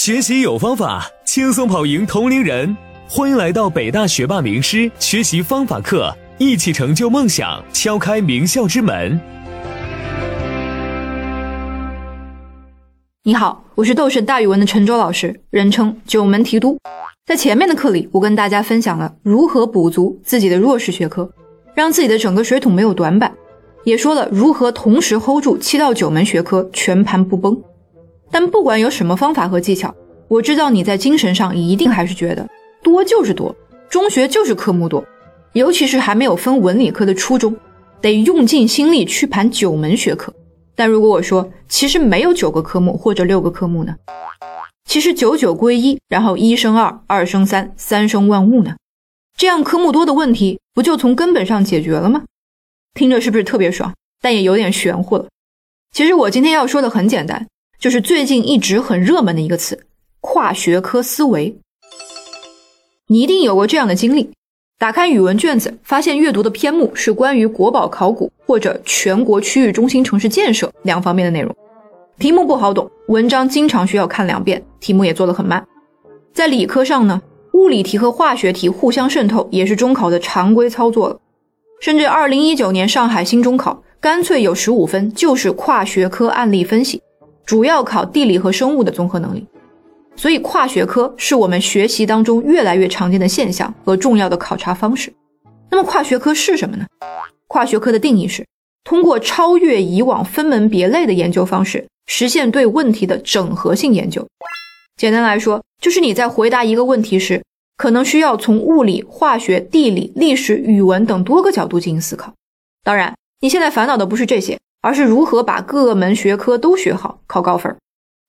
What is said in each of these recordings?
学习有方法，轻松跑赢同龄人。欢迎来到北大学霸名师学习方法课，一起成就梦想，敲开名校之门。你好，我是斗神大语文的陈周老师，人称九门提督。在前面的课里，我跟大家分享了如何补足自己的弱势学科，让自己的整个水桶没有短板，也说了如何同时 hold 住七到九门学科全盘不崩。但不管有什么方法和技巧，我知道你在精神上一定还是觉得多就是多，中学就是科目多，尤其是还没有分文理科的初中，得用尽心力去盘九门学科。但如果我说其实没有九个科目或者六个科目呢？其实九九归一，然后一生二，二生三，三生万物呢？这样科目多的问题不就从根本上解决了吗？听着是不是特别爽？但也有点玄乎了。其实我今天要说的很简单。就是最近一直很热门的一个词——跨学科思维。你一定有过这样的经历：打开语文卷子，发现阅读的篇目是关于国宝考古或者全国区域中心城市建设两方面的内容，题目不好懂，文章经常需要看两遍，题目也做得很慢。在理科上呢，物理题和化学题互相渗透也是中考的常规操作了，甚至二零一九年上海新中考干脆有十五分就是跨学科案例分析。主要考地理和生物的综合能力，所以跨学科是我们学习当中越来越常见的现象和重要的考察方式。那么跨学科是什么呢？跨学科的定义是通过超越以往分门别类的研究方式，实现对问题的整合性研究。简单来说，就是你在回答一个问题时，可能需要从物理、化学、地理、历史、语文等多个角度进行思考。当然，你现在烦恼的不是这些。而是如何把各门学科都学好，考高分。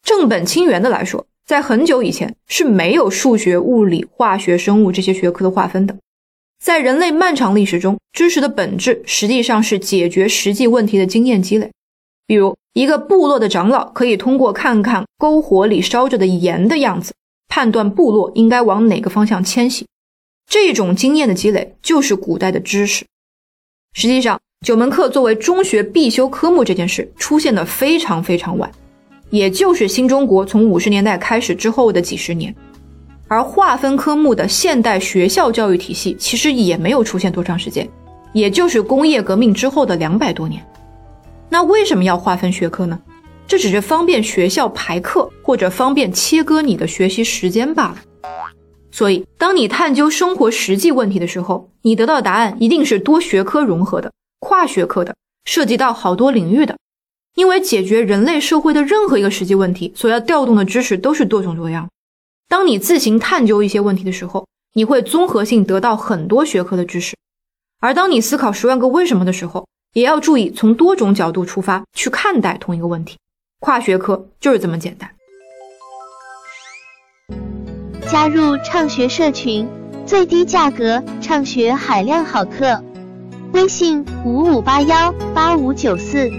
正本清源的来说，在很久以前是没有数学、物理、化学、生物这些学科的划分的。在人类漫长历史中，知识的本质实际上是解决实际问题的经验积累。比如，一个部落的长老可以通过看看篝火里烧着的盐的样子，判断部落应该往哪个方向迁徙。这种经验的积累就是古代的知识。实际上，九门课作为中学必修科目这件事出现的非常非常晚，也就是新中国从五十年代开始之后的几十年，而划分科目的现代学校教育体系其实也没有出现多长时间，也就是工业革命之后的两百多年。那为什么要划分学科呢？这只是方便学校排课或者方便切割你的学习时间罢了。所以，当你探究生活实际问题的时候，你得到的答案一定是多学科融合的。跨学科的，涉及到好多领域的，因为解决人类社会的任何一个实际问题，所要调动的知识都是多种多样。当你自行探究一些问题的时候，你会综合性得到很多学科的知识。而当你思考十万个为什么的时候，也要注意从多种角度出发去看待同一个问题。跨学科就是这么简单。加入畅学社群，最低价格，畅学海量好课。微信五五八幺八五九四，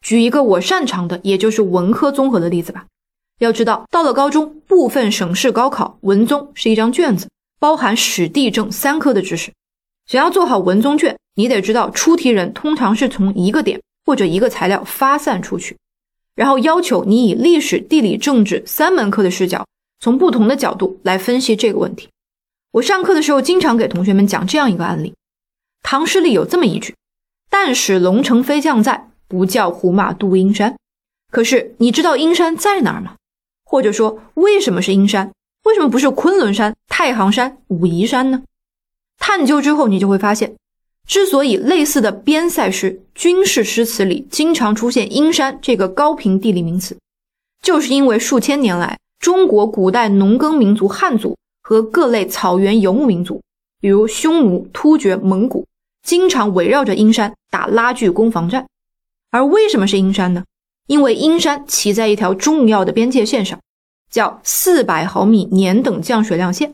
举一个我擅长的，也就是文科综合的例子吧。要知道，到了高中，部分省市高考文综是一张卷子，包含史地政三科的知识。想要做好文综卷，你得知道出题人通常是从一个点或者一个材料发散出去，然后要求你以历史、地理、政治三门课的视角，从不同的角度来分析这个问题。我上课的时候经常给同学们讲这样一个案例。唐诗里有这么一句：“但使龙城飞将在，不教胡马度阴山。”可是你知道阴山在哪儿吗？或者说为什么是阴山？为什么不是昆仑山、太行山、武夷山呢？探究之后，你就会发现，之所以类似的边塞诗、军事诗词里经常出现阴山这个高频地理名词，就是因为数千年来中国古代农耕民族汉族和各类草原游牧民族，比如匈奴、突厥、蒙古。经常围绕着阴山打拉锯攻防战，而为什么是阴山呢？因为阴山骑在一条重要的边界线上，叫四百毫米年等降水量线。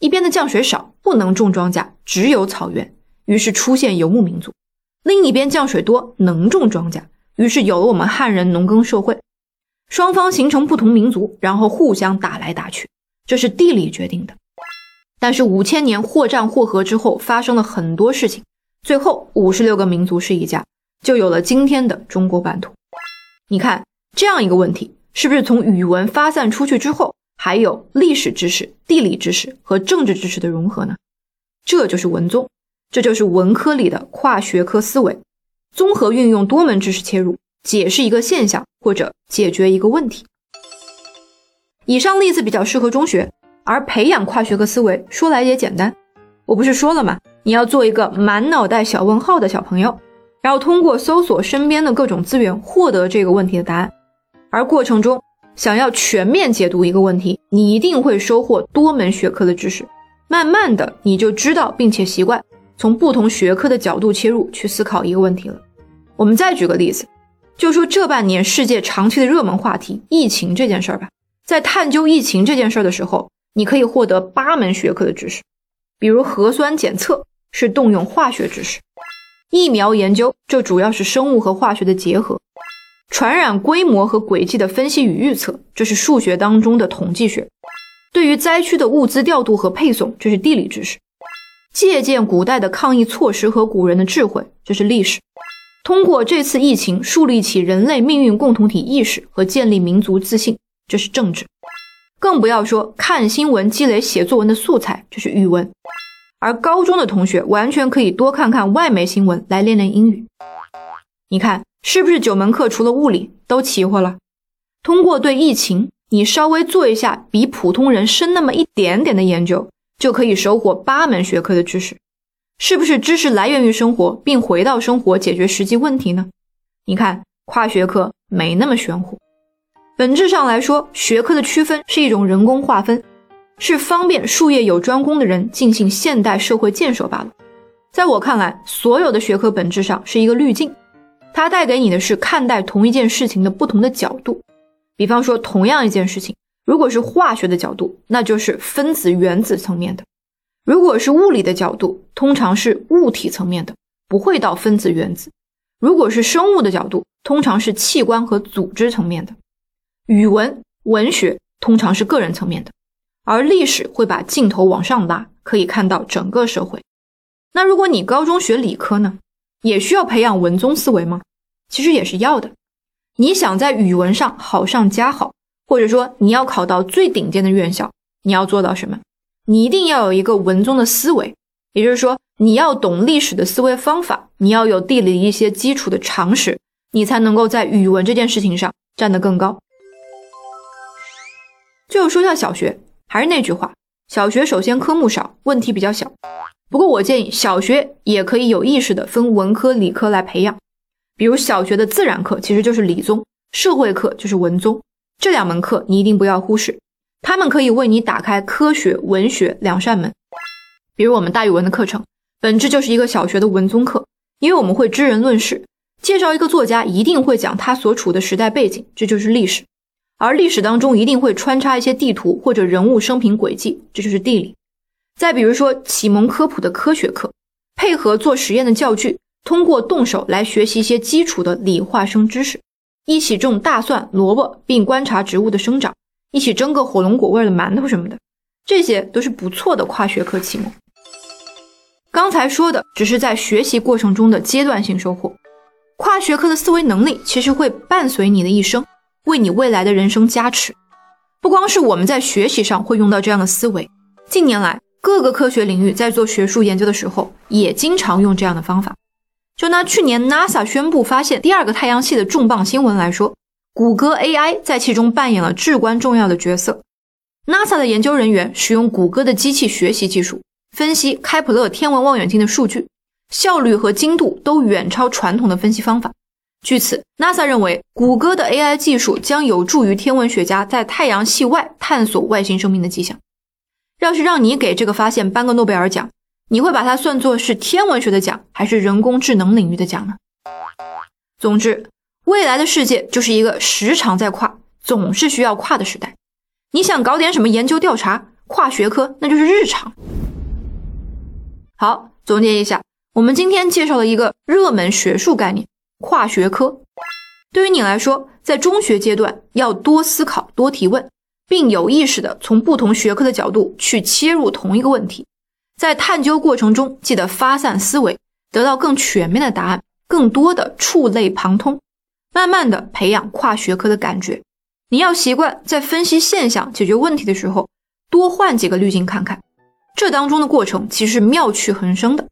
一边的降水少，不能种庄稼，只有草原，于是出现游牧民族；另一边降水多，能种庄稼，于是有了我们汉人农耕社会。双方形成不同民族，然后互相打来打去，这是地理决定的。但是五千年或战或和之后，发生了很多事情。最后，五十六个民族是一家，就有了今天的中国版图。你看，这样一个问题，是不是从语文发散出去之后，还有历史知识、地理知识和政治知识的融合呢？这就是文综，这就是文科里的跨学科思维，综合运用多门知识切入，解释一个现象或者解决一个问题。以上例子比较适合中学，而培养跨学科思维说来也简单，我不是说了吗？你要做一个满脑袋小问号的小朋友，然后通过搜索身边的各种资源获得这个问题的答案，而过程中。想要全面解读一个问题，你一定会收获多门学科的知识。慢慢的，你就知道并且习惯从不同学科的角度切入去思考一个问题了。我们再举个例子，就说这半年世界长期的热门话题疫情这件事儿吧。在探究疫情这件事儿的时候，你可以获得八门学科的知识，比如核酸检测是动用化学知识，疫苗研究这主要是生物和化学的结合。传染规模和轨迹的分析与预测，这是数学当中的统计学；对于灾区的物资调度和配送，这是地理知识；借鉴古代的抗疫措施和古人的智慧，这是历史；通过这次疫情树立起人类命运共同体意识和建立民族自信，这是政治；更不要说看新闻积累写作文的素材，就是语文。而高中的同学完全可以多看看外媒新闻来练练英语。你看。是不是九门课除了物理都齐活了？通过对疫情，你稍微做一下比普通人深那么一点点的研究，就可以收获八门学科的知识。是不是知识来源于生活，并回到生活解决实际问题呢？你看，跨学科没那么玄乎。本质上来说，学科的区分是一种人工划分，是方便术业有专攻的人进行现代社会建设罢了。在我看来，所有的学科本质上是一个滤镜。它带给你的是看待同一件事情的不同的角度，比方说，同样一件事情，如果是化学的角度，那就是分子原子层面的；如果是物理的角度，通常是物体层面的，不会到分子原子；如果是生物的角度，通常是器官和组织层面的；语文、文学通常是个人层面的，而历史会把镜头往上拉，可以看到整个社会。那如果你高中学理科呢？也需要培养文综思维吗？其实也是要的。你想在语文上好上加好，或者说你要考到最顶尖的院校，你要做到什么？你一定要有一个文综的思维，也就是说，你要懂历史的思维方法，你要有地理一些基础的常识，你才能够在语文这件事情上站得更高。最后说下小学，还是那句话，小学首先科目少，问题比较小。不过我建议小学也可以有意识的分文科、理科来培养，比如小学的自然课其实就是理综，社会课就是文综，这两门课你一定不要忽视，他们可以为你打开科学、文学两扇门。比如我们大语文的课程，本质就是一个小学的文综课，因为我们会知人论事，介绍一个作家一定会讲他所处的时代背景，这就是历史，而历史当中一定会穿插一些地图或者人物生平轨迹，这就是地理。再比如说启蒙科普的科学课，配合做实验的教具，通过动手来学习一些基础的理化生知识，一起种大蒜、萝卜，并观察植物的生长，一起蒸个火龙果味的馒头什么的，这些都是不错的跨学科启蒙。刚才说的只是在学习过程中的阶段性收获，跨学科的思维能力其实会伴随你的一生，为你未来的人生加持。不光是我们在学习上会用到这样的思维，近年来。各个科学领域在做学术研究的时候，也经常用这样的方法。就拿去年 NASA 宣布发现第二个太阳系的重磅新闻来说，谷歌 AI 在其中扮演了至关重要的角色。NASA 的研究人员使用谷歌的机器学习技术，分析开普勒天文望远镜的数据，效率和精度都远超传统的分析方法。据此，NASA 认为谷歌的 AI 技术将有助于天文学家在太阳系外探索外星生命的迹象。要是让你给这个发现颁个诺贝尔奖，你会把它算作是天文学的奖，还是人工智能领域的奖呢？总之，未来的世界就是一个时常在跨，总是需要跨的时代。你想搞点什么研究调查，跨学科那就是日常。好，总结一下，我们今天介绍了一个热门学术概念——跨学科。对于你来说，在中学阶段要多思考、多提问。并有意识的从不同学科的角度去切入同一个问题，在探究过程中记得发散思维，得到更全面的答案，更多的触类旁通，慢慢的培养跨学科的感觉。你要习惯在分析现象、解决问题的时候，多换几个滤镜看看。这当中的过程其实妙趣横生的。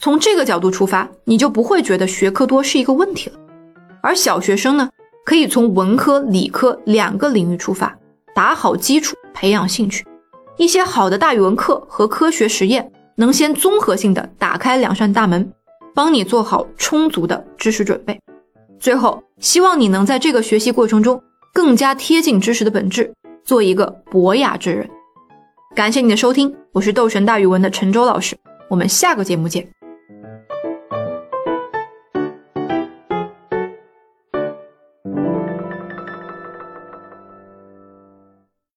从这个角度出发，你就不会觉得学科多是一个问题了。而小学生呢，可以从文科、理科两个领域出发，打好基础，培养兴趣。一些好的大语文课和科学实验，能先综合性的打开两扇大门，帮你做好充足的知识准备。最后，希望你能在这个学习过程中更加贴近知识的本质，做一个博雅之人。感谢你的收听，我是斗神大语文的陈周老师，我们下个节目见。